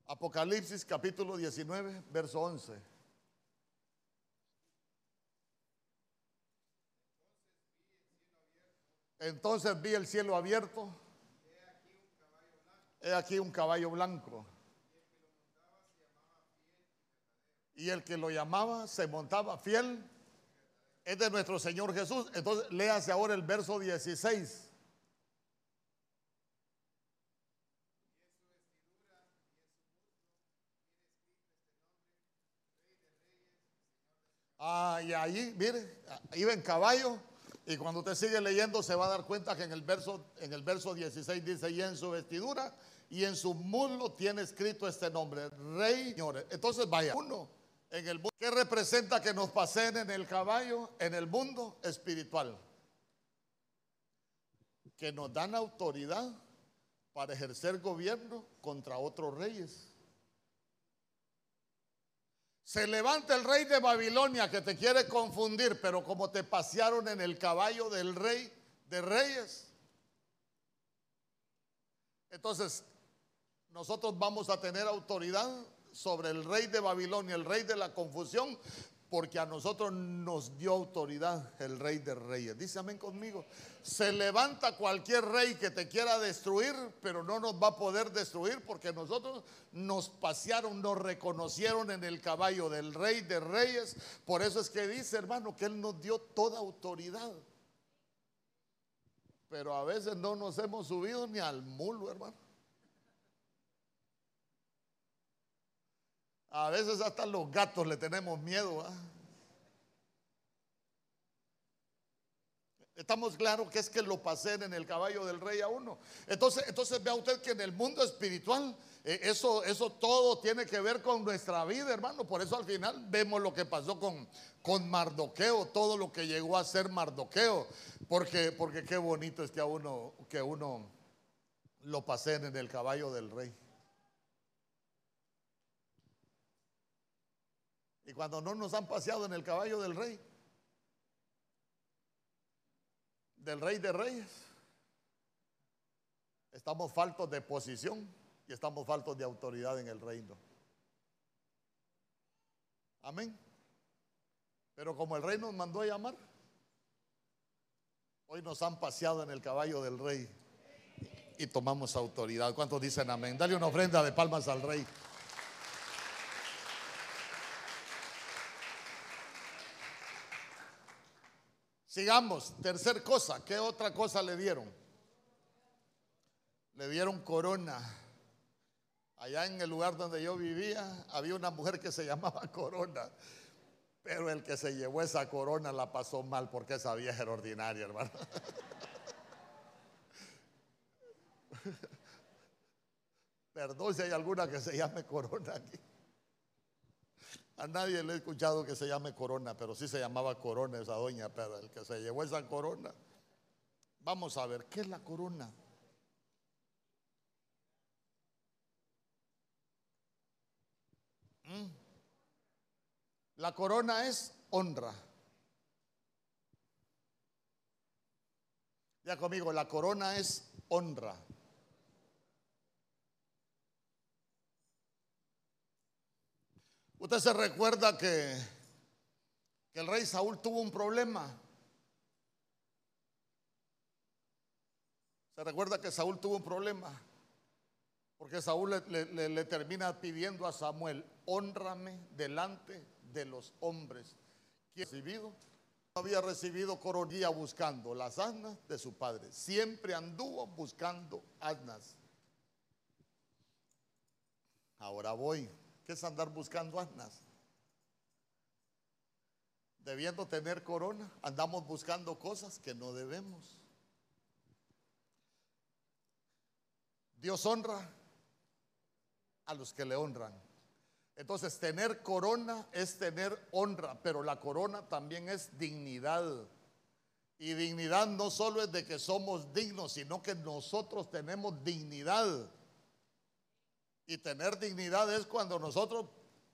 Apocalipsis capítulo 19, verso 11. Entonces vi el cielo abierto. He aquí un caballo blanco. Y el que lo llamaba se montaba fiel. Es de nuestro Señor Jesús. Entonces léase ahora el verso 16. Ah, y ahí, mire, iba en caballo y cuando usted sigue leyendo se va a dar cuenta que en el verso, en el verso 16 dice, y en su vestidura y en su muslo tiene escrito este nombre, Rey, señores. Entonces vaya, uno, en el mundo, ¿qué representa que nos pasen en el caballo, en el mundo espiritual? Que nos dan autoridad para ejercer gobierno contra otros reyes. Se levanta el rey de Babilonia que te quiere confundir, pero como te pasearon en el caballo del rey de reyes. Entonces, nosotros vamos a tener autoridad sobre el rey de Babilonia, el rey de la confusión, porque a nosotros nos dio autoridad el rey de reyes. Dice amén conmigo. Se levanta cualquier rey que te quiera destruir, pero no nos va a poder destruir porque nosotros nos pasearon, nos reconocieron en el caballo del rey de reyes. Por eso es que dice, hermano, que Él nos dio toda autoridad. Pero a veces no nos hemos subido ni al mulo, hermano. A veces hasta los gatos le tenemos miedo. ¿ah? Estamos claros que es que lo pasen en el caballo del rey a uno. Entonces, entonces vea usted que en el mundo espiritual eh, eso, eso todo tiene que ver con nuestra vida, hermano. Por eso al final vemos lo que pasó con, con Mardoqueo, todo lo que llegó a ser Mardoqueo. Porque, porque qué bonito es que a uno, que uno lo pasen en el caballo del rey. Y cuando no nos han paseado en el caballo del rey, del rey de reyes, estamos faltos de posición y estamos faltos de autoridad en el reino. Amén. Pero como el rey nos mandó a llamar, hoy nos han paseado en el caballo del rey y tomamos autoridad. ¿Cuántos dicen amén? Dale una ofrenda de palmas al rey. Sigamos, tercer cosa, ¿qué otra cosa le dieron? Le dieron corona. Allá en el lugar donde yo vivía había una mujer que se llamaba Corona, pero el que se llevó esa corona la pasó mal porque esa vieja era ordinaria, hermano. Perdón si hay alguna que se llame Corona aquí. A nadie le he escuchado que se llame corona, pero sí se llamaba corona esa doña, pero el que se llevó esa corona. Vamos a ver, ¿qué es la corona? ¿Mm? La corona es honra. Ya conmigo, la corona es honra. Usted se recuerda que, que el rey Saúl tuvo un problema. Se recuerda que Saúl tuvo un problema. Porque Saúl le, termina pidiendo a Samuel, honrame delante de los hombres. ¿Quién recibido? había recibido coronilla buscando las asnas de su padre. Siempre anduvo buscando asnas. Ahora voy. ¿Qué es andar buscando asnas? Debiendo tener corona, andamos buscando cosas que no debemos. Dios honra a los que le honran. Entonces, tener corona es tener honra, pero la corona también es dignidad. Y dignidad no solo es de que somos dignos, sino que nosotros tenemos dignidad. Y tener dignidad es cuando nosotros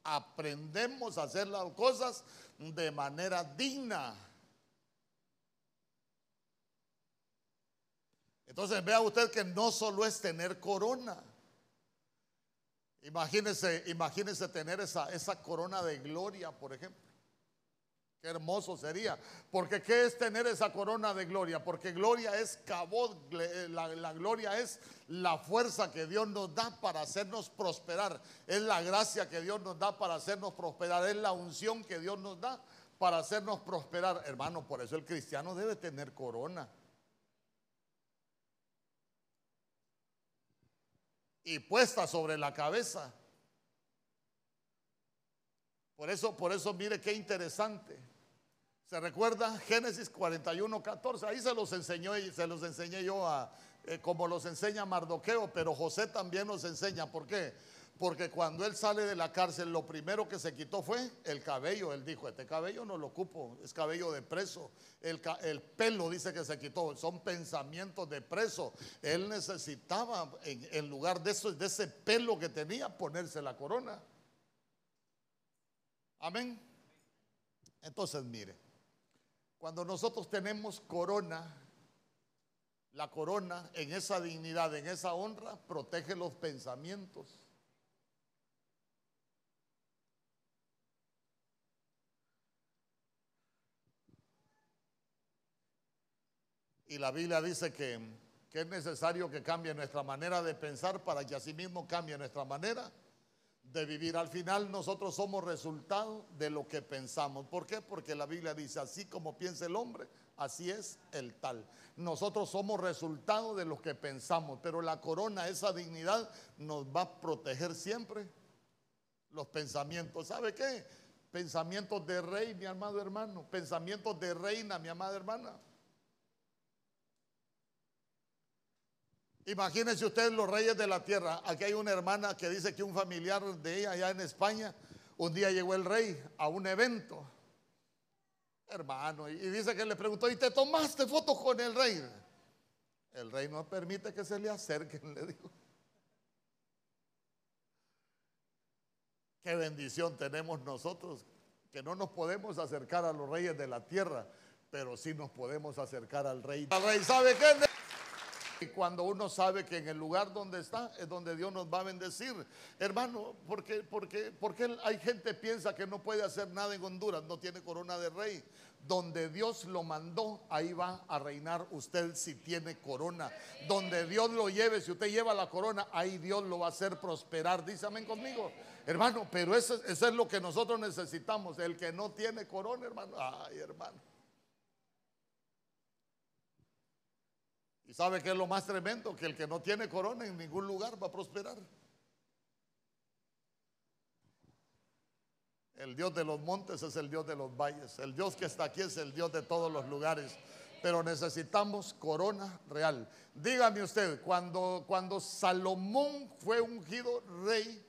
aprendemos a hacer las cosas de manera digna. Entonces vea usted que no solo es tener corona. Imagínese, imagínese tener esa, esa corona de gloria, por ejemplo. Qué hermoso sería. Porque ¿qué es tener esa corona de gloria? Porque gloria es cabot, eh, la, la, gloria es la fuerza que Dios nos da para hacernos prosperar. Es la gracia que Dios nos da para hacernos prosperar. Es la unción que Dios nos da para hacernos prosperar. Hermano, por eso el cristiano debe tener corona. Y puesta sobre la cabeza. Por eso, por eso mire qué interesante. ¿Se recuerda? Génesis 41, 14. Ahí se los enseñó y se los enseñé yo a, eh, como los enseña Mardoqueo, pero José también nos enseña. ¿Por qué? Porque cuando él sale de la cárcel, lo primero que se quitó fue el cabello. Él dijo, este cabello no lo ocupo, es cabello de preso. El, el pelo dice que se quitó, son pensamientos de preso. Él necesitaba, en, en lugar de, eso, de ese pelo que tenía, ponerse la corona. Amén. Entonces, mire, cuando nosotros tenemos corona, la corona en esa dignidad, en esa honra, protege los pensamientos. Y la Biblia dice que, que, es necesario que cambie nuestra manera de pensar para que asimismo cambie nuestra manera de vivir. Al final nosotros somos resultado de lo que pensamos. ¿Por qué? Porque la Biblia dice, así como piensa el hombre, así es el tal. Nosotros somos resultado de lo que pensamos, pero la corona, esa dignidad, nos va a proteger siempre los pensamientos. ¿Sabe qué? Pensamientos de rey, mi amado hermano. Pensamientos de reina, mi amada hermana. Imagínense ustedes los reyes de la tierra. Aquí hay una hermana que dice que un familiar de ella allá en España, un día llegó el rey a un evento, hermano, y dice que le preguntó, ¿y te tomaste fotos con el rey? El rey no permite que se le acerquen, le dijo. Qué bendición tenemos nosotros, que no nos podemos acercar a los reyes de la tierra, pero sí nos podemos acercar al rey. El rey sabe qué cuando uno sabe que en el lugar donde está es donde Dios nos va a bendecir. Hermano, porque, porque, porque hay gente que piensa que no puede hacer nada en Honduras, no tiene corona de rey. Donde Dios lo mandó, ahí va a reinar usted si tiene corona. Donde Dios lo lleve, si usted lleva la corona, ahí Dios lo va a hacer prosperar. Dísame conmigo, hermano, pero eso es lo que nosotros necesitamos. El que no tiene corona, hermano, ay, hermano. ¿Y sabe qué es lo más tremendo? Que el que no tiene corona en ningún lugar va a prosperar. El Dios de los montes es el Dios de los valles. El Dios que está aquí es el Dios de todos los lugares. Pero necesitamos corona real. Dígame usted, cuando, cuando Salomón fue ungido rey,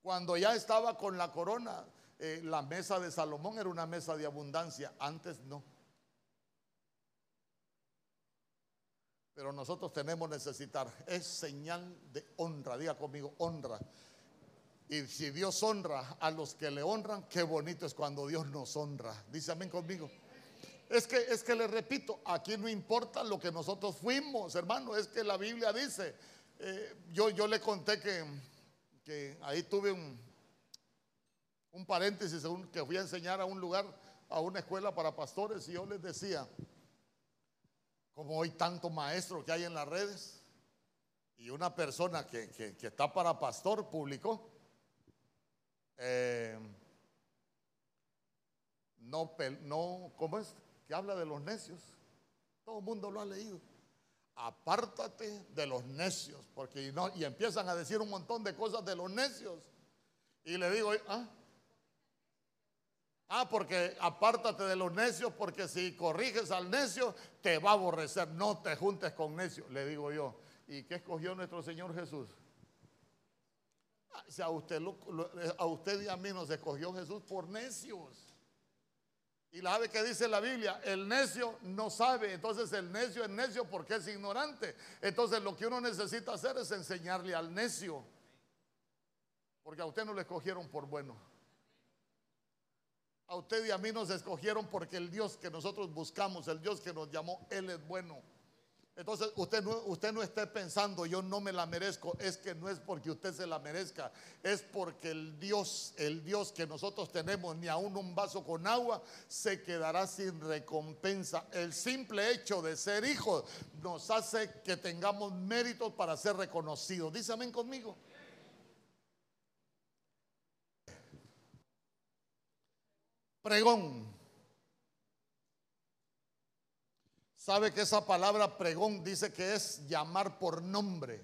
cuando ya estaba con la corona, eh, la mesa de Salomón era una mesa de abundancia. Antes no. Pero nosotros tenemos necesitar. Es señal de honra. Diga conmigo, honra. Y si Dios honra a los que le honran, qué bonito es cuando Dios nos honra. Dice amén conmigo. Es que, es que le repito, aquí no importa lo que nosotros fuimos, hermano. Es que la Biblia dice, eh, yo, yo le conté que, que ahí tuve un, un paréntesis que fui a enseñar a un lugar, a una escuela para pastores, y yo les decía, como hoy tanto maestro que hay en las redes, y una persona que, está para pastor publicó, eh, no, no, ¿cómo es? Que habla de los necios. Todo el mundo lo ha leído. Apártate de los necios, porque y empiezan a decir un montón de cosas de los necios. Y le digo, ¿ah? Ah, porque apártate de los necios, porque si corriges al necio, te va a aborrecer. No te juntes con necios, le digo yo. ¿Y qué escogió nuestro Señor Jesús? Ah, a, usted, a usted y a mí nos escogió Jesús por necios. Y la sabe que dice la Biblia, el necio no sabe, entonces el necio es necio porque es ignorante. Entonces lo que uno necesita hacer es enseñarle al necio, porque a usted no le escogieron por bueno. A usted y a mí nos escogieron porque el Dios que nosotros buscamos, el Dios que nos llamó, Él es bueno. Entonces usted no, usted no esté pensando, yo no me la merezco. Es que no es porque usted se la merezca, es porque el Dios, el Dios que nosotros tenemos, ni aún un vaso con agua, se quedará sin recompensa. El simple hecho de ser hijos nos hace que tengamos méritos para ser reconocidos. Dice amén conmigo. Pregón. ¿Sabe que esa palabra pregón dice que es llamar por nombre?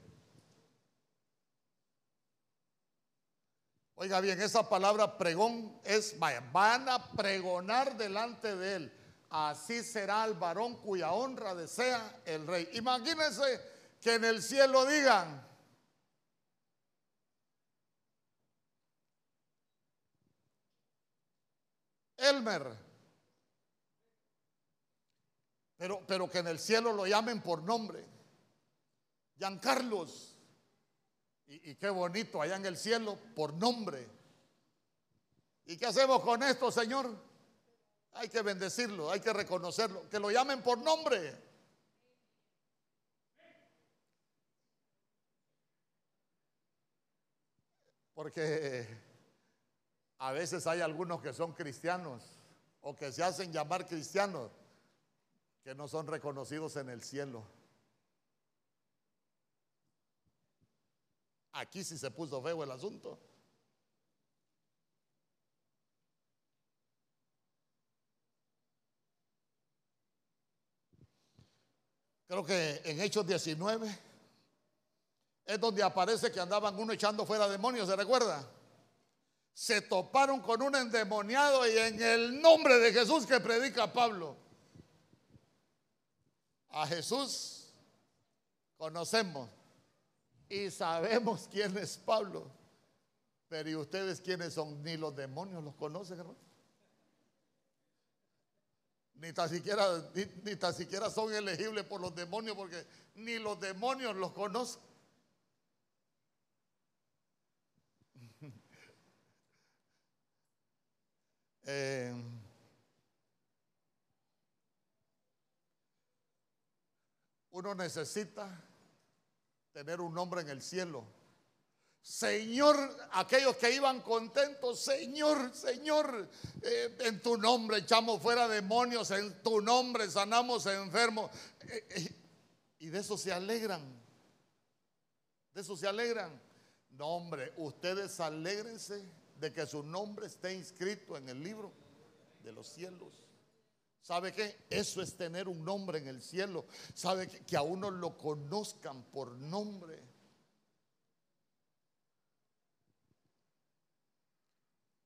Oiga bien, esa palabra pregón es, vaya, van a pregonar delante de él. Así será el varón cuya honra desea el rey. Imagínense que en el cielo digan, Elmer. Pero, pero que en el cielo lo llamen por nombre. Giancarlos. Y, y qué bonito allá en el cielo por nombre. ¿Y qué hacemos con esto, Señor? Hay que bendecirlo, hay que reconocerlo, que lo llamen por nombre. Porque a veces hay algunos que son cristianos o que se hacen llamar cristianos que no son reconocidos en el cielo. Aquí sí se puso feo el asunto. Creo que en Hechos 19 es donde aparece que andaban uno echando fuera demonios, ¿se recuerda? Se toparon con un endemoniado y en el nombre de Jesús que predica Pablo. A Jesús conocemos y sabemos quién es Pablo. Pero ¿y ustedes quiénes son? Ni los demonios los conocen, hermano. Ni tan, siquiera, ni, tan siquiera son elegibles por los demonios porque ni los demonios los conocen. Eh, uno necesita tener un nombre en el cielo. Señor, aquellos que iban contentos, Señor, Señor, eh, en tu nombre echamos fuera demonios, en tu nombre sanamos enfermos. Eh, y de eso se alegran. De eso se alegran. No, hombre, ustedes alégrense de que su nombre esté inscrito en el libro de los cielos. ¿Sabe qué? Eso es tener un nombre en el cielo. ¿Sabe que, que a uno lo conozcan por nombre?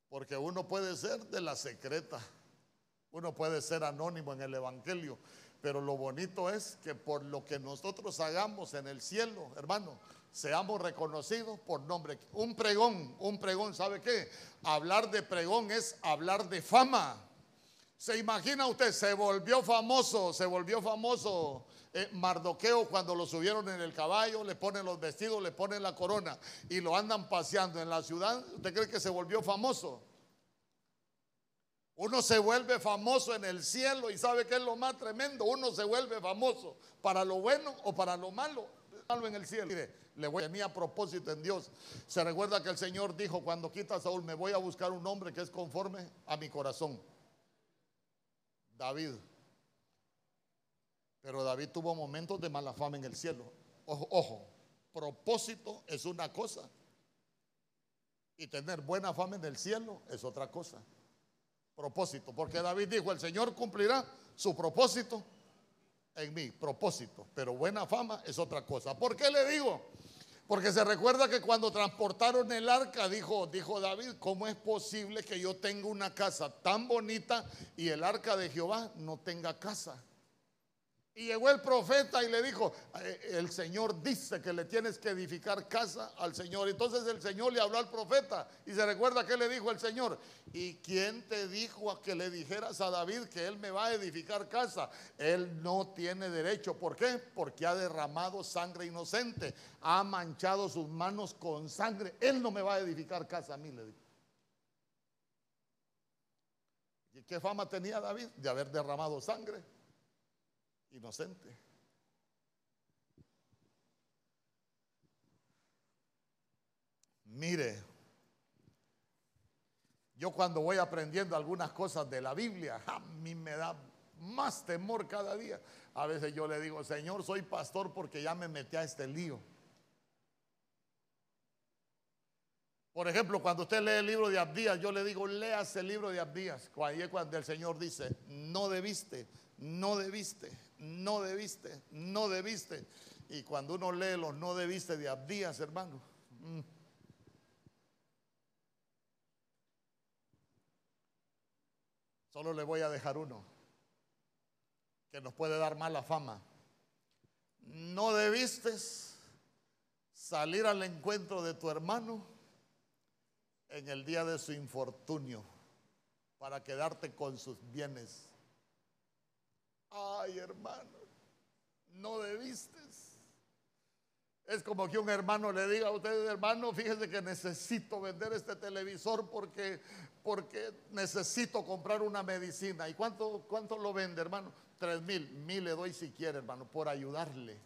Porque uno puede ser de la secreta, uno puede ser anónimo en el Evangelio, pero lo bonito es que por lo que nosotros hagamos en el cielo, hermano, seamos reconocidos por nombre. Un pregón, un pregón, ¿sabe qué? Hablar de pregón es hablar de fama. ¿Se imagina usted? Se volvió famoso, se volvió famoso eh, Mardoqueo cuando lo subieron en el caballo, le ponen los vestidos, le ponen la corona y lo andan paseando en la ciudad. ¿Usted cree que se volvió famoso? Uno se vuelve famoso en el cielo y sabe que es lo más tremendo. Uno se vuelve famoso para lo bueno o para lo malo. Malo en el cielo. Le voy a tenía propósito en Dios. Se recuerda que el Señor dijo cuando quita a Saúl, me voy a buscar un hombre que es conforme a mi corazón. David. Pero David tuvo momentos de mala fama en el cielo. Ojo, ojo, propósito es una cosa. Y tener buena fama en el cielo es otra cosa. Propósito, porque David dijo, el Señor cumplirá su propósito en mí, propósito, pero buena fama es otra cosa. ¿Por qué le digo? Porque se recuerda que cuando transportaron el arca, dijo, dijo David, ¿cómo es posible que yo tenga una casa tan bonita y el arca de Jehová no tenga casa? Y llegó el profeta y le dijo, eh, el Señor dice que le tienes que edificar casa al Señor. Entonces el Señor le habló al profeta y se recuerda que le dijo el Señor, ¿y quién te dijo a que le dijeras a David que él me va a edificar casa? Él no tiene derecho. ¿Por qué? Porque ha derramado sangre inocente, ha manchado sus manos con sangre. Él no me va a edificar casa a mí, le dijo. ¿Y qué fama tenía David? De haber derramado sangre inocente. Mire, yo cuando voy aprendiendo algunas cosas de la Biblia, a mí me da más temor cada día. A veces yo le digo, Señor, soy pastor porque ya me metí a este lío. Por ejemplo, cuando usted lee el libro de Abdías, yo le digo, léase el libro de Abdías. Cuando el Señor dice, no debiste, no debiste, no debiste, no debiste. Y cuando uno lee los no debiste de Abdías, hermano. Mm. Solo le voy a dejar uno que nos puede dar mala fama. No debiste salir al encuentro de tu hermano en el día de su infortunio para quedarte con sus bienes. Ay, hermano, no debiste. Es como que un hermano le diga a usted, hermano, fíjese que necesito vender este televisor porque, porque necesito comprar una medicina. ¿Y cuánto, lo vende, hermano? Tres mil. Mil le doy si quiere, hermano, por ayudarle.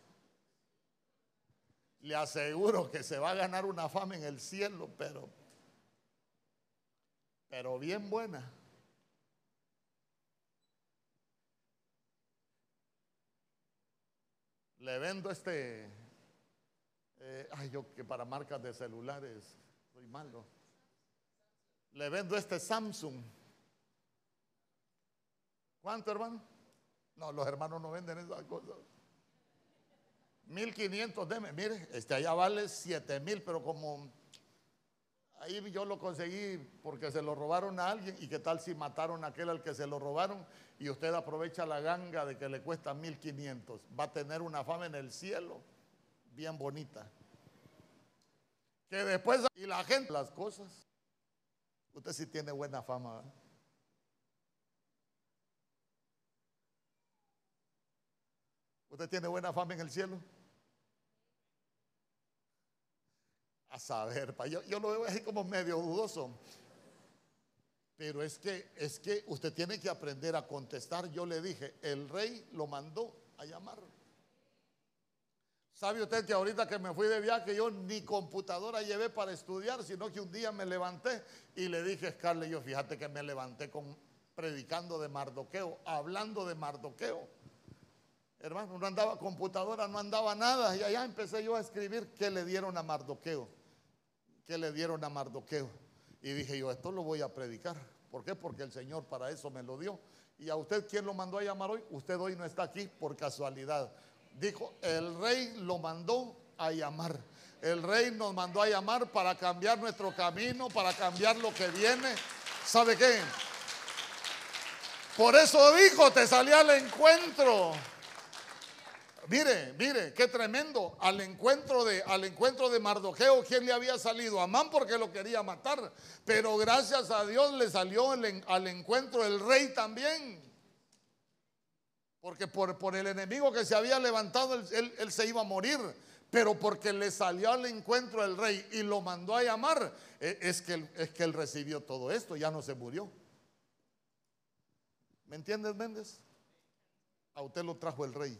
Le aseguro que se va a ganar una fama en el cielo, pero, pero bien buena. Le vendo este, eh, ay, yo que para marcas de celulares soy malo. Le vendo este Samsung. ¿Cuánto, hermano? No, los hermanos no venden esas cosas. 1500, deme. Mire, este allá vale 7000, pero como ahí yo lo conseguí porque se lo robaron a alguien. ¿Y qué tal si mataron a aquel al que se lo robaron? Y usted aprovecha la ganga de que le cuesta 1500. Va a tener una fama en el cielo bien bonita. Que después, y la gente, las cosas. Usted sí tiene buena fama. ¿Usted tiene buena fama en el cielo? A saber, yo, yo lo veo así como medio dudoso. Pero es que, es que usted tiene que aprender a contestar. Yo le dije, el rey lo mandó a llamar. ¿Sabe usted que ahorita que me fui de viaje yo ni computadora llevé para estudiar, sino que un día me levanté y le dije Scarlett, yo fíjate que me levanté con, predicando de Mardoqueo, hablando de Mardoqueo. Hermano, no andaba computadora, no andaba nada. Y allá empecé yo a escribir qué le dieron a Mardoqueo. ¿Qué le dieron a Mardoqueo? Y dije yo, esto lo voy a predicar. ¿Por qué? Porque el Señor para eso me lo dio. Y a usted, ¿quién lo mandó a llamar hoy? Usted hoy no está aquí por casualidad. Dijo, el rey lo mandó a llamar. El rey nos mandó a llamar para cambiar nuestro camino, para cambiar lo que viene. ¿Sabe qué? Por eso dijo, te salí al encuentro. Mire, mire, qué tremendo. Al encuentro de, al encuentro de Mardoqueo, ¿quién le había salido? Amán porque lo quería matar. Pero gracias a Dios le salió al encuentro el rey también. Porque por, por, el enemigo que se había levantado, él, se iba a morir. Pero porque le salió al encuentro el rey y lo mandó a llamar, e, es que, es que él recibió todo esto, ya no se murió. ¿Me entiendes, Méndez? A usted lo trajo el rey.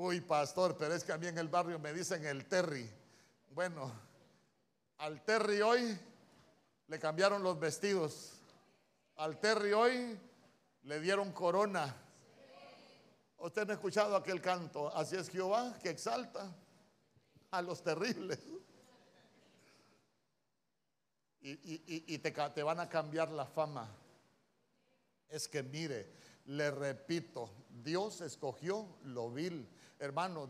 Uy, pastor, pero es que a mí en el barrio me dicen el Terry. Bueno, al Terry hoy le cambiaron los vestidos. Al Terry hoy le dieron corona. Usted no ha escuchado aquel canto. Así es Jehová que exalta a los terribles. Y, te, van a cambiar la fama. Es que mire, le repito, Dios escogió lo vil, hermano,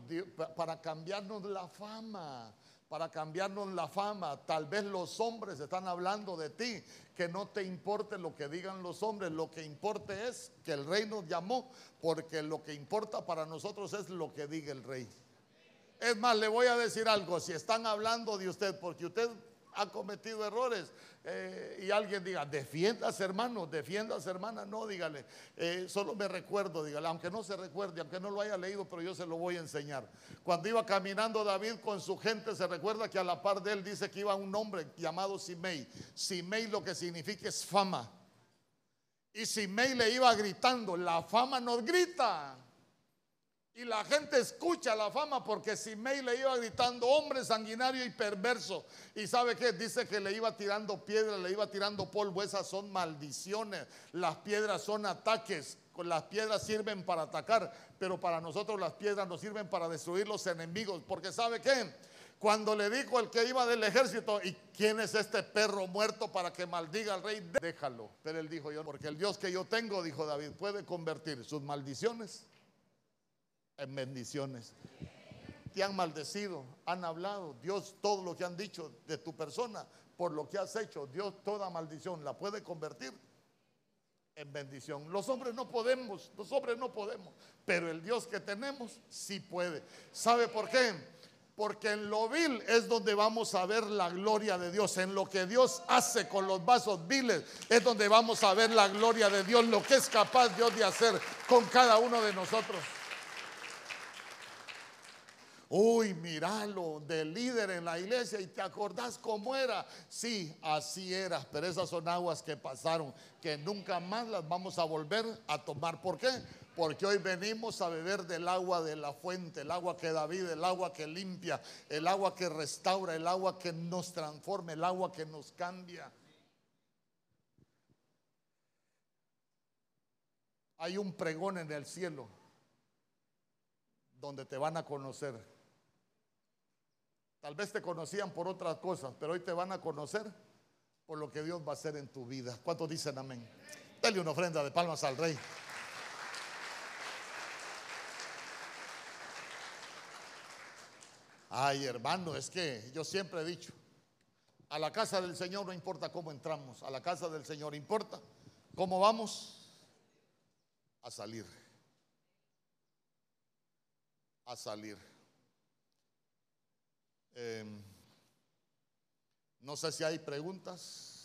para cambiarnos la fama para cambiarnos la fama. Tal vez los hombres están hablando de ti, que no te importe lo que digan los hombres, lo que importe es que el rey nos llamó, porque lo que importa para nosotros es lo que diga el rey. Es más, le voy a decir algo, si están hablando de usted, porque usted ha cometido errores, eh, y alguien diga, defiendas hermano, defiendas hermana, no, dígale, eh, solo me recuerdo, dígale, aunque no se recuerde, aunque no lo haya leído, pero yo se lo voy a enseñar. Cuando iba caminando David con su gente, se recuerda que a la par de él dice que iba un hombre llamado Simei. Simei lo que significa es fama. Y Simei le iba gritando, la fama nos grita. Y la gente escucha la fama porque Simei le iba gritando, hombre sanguinario y perverso. Y sabe qué, dice que le iba tirando piedras, le iba tirando polvo. Esas son maldiciones. Las piedras son ataques. Las piedras sirven para atacar, pero para nosotros las piedras nos sirven para destruir los enemigos. Porque sabe qué, cuando le dijo el que iba del ejército, ¿y quién es este perro muerto para que maldiga al rey? Déjalo. Pero él dijo yo, porque el Dios que yo tengo, dijo David, puede convertir sus maldiciones en bendiciones. Te han maldecido, han hablado, Dios todo lo que han dicho de tu persona, por lo que has hecho, Dios toda maldición la puede convertir en bendición. Los hombres no podemos, los hombres no podemos, pero el Dios que tenemos sí puede. ¿Sabe por qué? Porque en lo vil es donde vamos a ver la gloria de Dios. En lo que Dios hace con los vasos viles es donde vamos a ver la gloria de Dios, lo que es capaz Dios de hacer con cada uno de nosotros. Uy, míralo, de líder en la iglesia y te acordás cómo era. Sí, así era, pero esas son aguas que pasaron, que nunca más las vamos a volver a tomar. ¿Por qué? Porque hoy venimos a beber del agua de la fuente, el agua que da vida, el agua que limpia, el agua que restaura, el agua que nos transforma, el agua que nos cambia. Hay un pregón en el cielo donde te van a conocer. Tal vez te conocían por otras cosas, pero hoy te van a conocer por lo que Dios va a hacer en tu vida. ¿Cuántos dicen amén? Dale una ofrenda de palmas al rey. Ay, hermano, es que yo siempre he dicho, a la casa del Señor no importa cómo entramos, a la casa del Señor importa cómo vamos a salir. A salir. Em, no sé si hay preguntas.